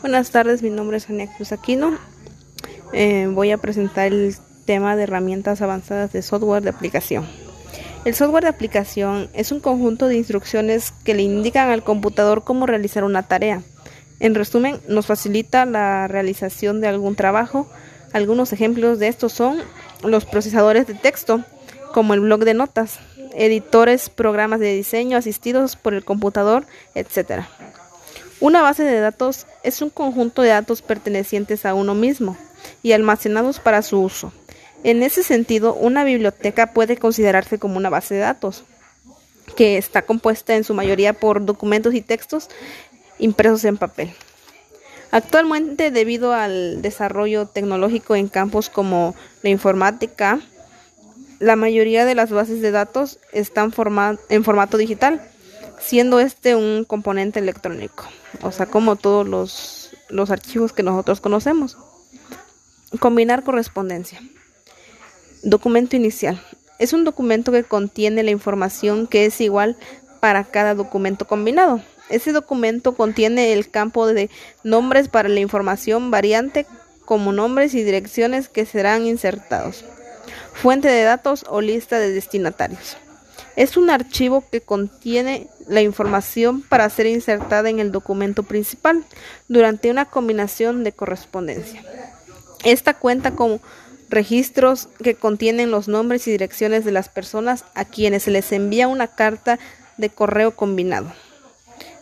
Buenas tardes, mi nombre es Ania Cruz Aquino. Eh, voy a presentar el tema de herramientas avanzadas de software de aplicación. El software de aplicación es un conjunto de instrucciones que le indican al computador cómo realizar una tarea. En resumen, nos facilita la realización de algún trabajo. Algunos ejemplos de estos son los procesadores de texto, como el blog de notas, editores, programas de diseño asistidos por el computador, etc. Una base de datos es un conjunto de datos pertenecientes a uno mismo y almacenados para su uso. En ese sentido, una biblioteca puede considerarse como una base de datos, que está compuesta en su mayoría por documentos y textos impresos en papel. Actualmente, debido al desarrollo tecnológico en campos como la informática, la mayoría de las bases de datos están en formato digital, siendo este un componente electrónico, o sea, como todos los, los archivos que nosotros conocemos. Combinar correspondencia. Documento inicial. Es un documento que contiene la información que es igual para cada documento combinado. Ese documento contiene el campo de nombres para la información variante como nombres y direcciones que serán insertados. Fuente de datos o lista de destinatarios. Es un archivo que contiene la información para ser insertada en el documento principal durante una combinación de correspondencia. Esta cuenta con registros que contienen los nombres y direcciones de las personas a quienes se les envía una carta de correo combinado.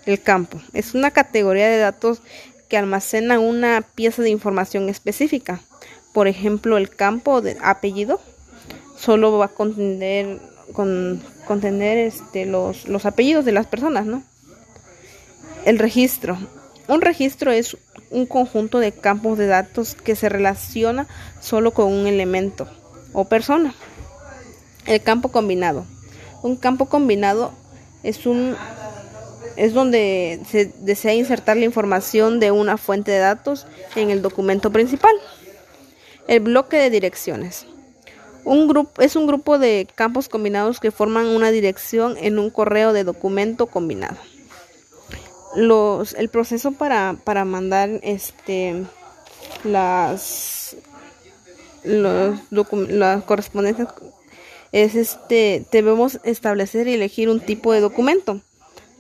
El campo es una categoría de datos que almacena una pieza de información específica. Por ejemplo, el campo de apellido solo va a contener, con, contener este, los, los apellidos de las personas, ¿no? El registro. Un registro es un conjunto de campos de datos que se relaciona solo con un elemento o persona. El campo combinado. Un campo combinado es un es donde se desea insertar la información de una fuente de datos en el documento principal. El bloque de direcciones. Un grupo, es un grupo de campos combinados que forman una dirección en un correo de documento combinado. El proceso para, para mandar este, las, los las correspondencias es este debemos establecer y elegir un tipo de documento.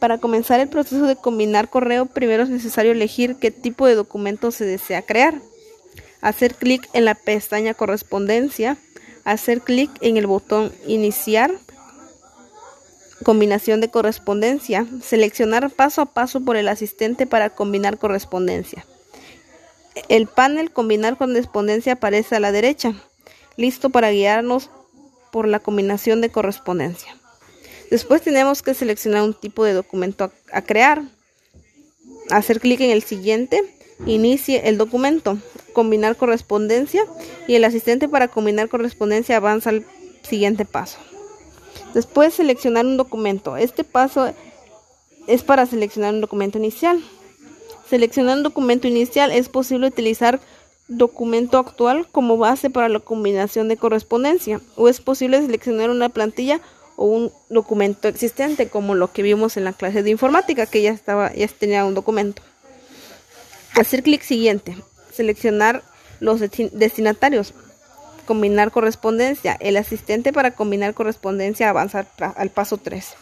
Para comenzar el proceso de combinar correo, primero es necesario elegir qué tipo de documento se desea crear. Hacer clic en la pestaña Correspondencia, hacer clic en el botón Iniciar, Combinación de correspondencia, seleccionar paso a paso por el asistente para combinar correspondencia. El panel Combinar correspondencia aparece a la derecha, listo para guiarnos por la combinación de correspondencia. Después tenemos que seleccionar un tipo de documento a, crear. Hacer clic en el siguiente, inicie el documento, combinar correspondencia y el asistente para combinar correspondencia avanza al siguiente paso. Después seleccionar un documento. Este paso es para seleccionar un documento inicial. Seleccionar un documento inicial es posible utilizar documento actual como base para la combinación de correspondencia o es posible seleccionar una plantilla o un documento existente, como lo que vimos en la clase de informática, que ya estaba, ya tenía un documento. Hacer clic siguiente, seleccionar los destinatarios, combinar correspondencia. El asistente para combinar correspondencia avanza al paso 3.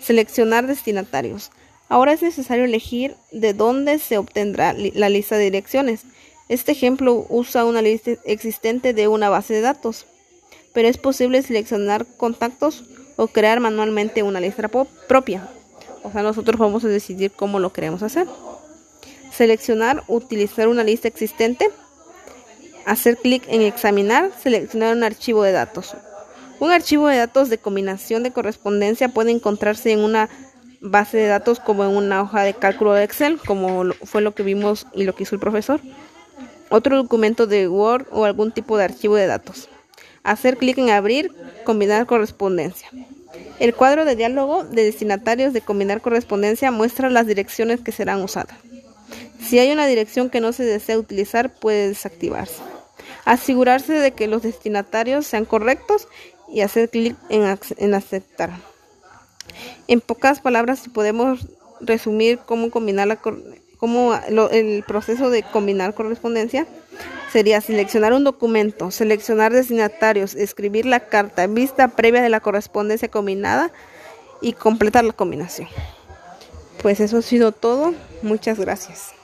Seleccionar destinatarios. Ahora es necesario elegir de dónde se obtendrá la lista de direcciones. Este ejemplo usa una lista existente de una base de datos, pero es posible seleccionar contactos o crear manualmente una lista propia. O sea, nosotros vamos a decidir cómo lo queremos hacer. Seleccionar, utilizar una lista existente. Hacer clic en examinar, seleccionar un archivo de datos. Un archivo de datos de combinación de correspondencia puede encontrarse en una base de datos como en una hoja de cálculo de Excel, como fue lo que vimos y lo que hizo el profesor. Otro documento de Word o algún tipo de archivo de datos. Hacer clic en abrir, combinar correspondencia. El cuadro de diálogo de destinatarios de combinar correspondencia muestra las direcciones que serán usadas. Si hay una dirección que no se desea utilizar, puede desactivarse. Asegurarse de que los destinatarios sean correctos y hacer clic en, en aceptar. En pocas palabras, si podemos resumir cómo combinar la cómo el proceso de combinar correspondencia sería seleccionar un documento, seleccionar destinatarios, escribir la carta, vista previa de la correspondencia combinada y completar la combinación. Pues eso ha sido todo. Muchas gracias.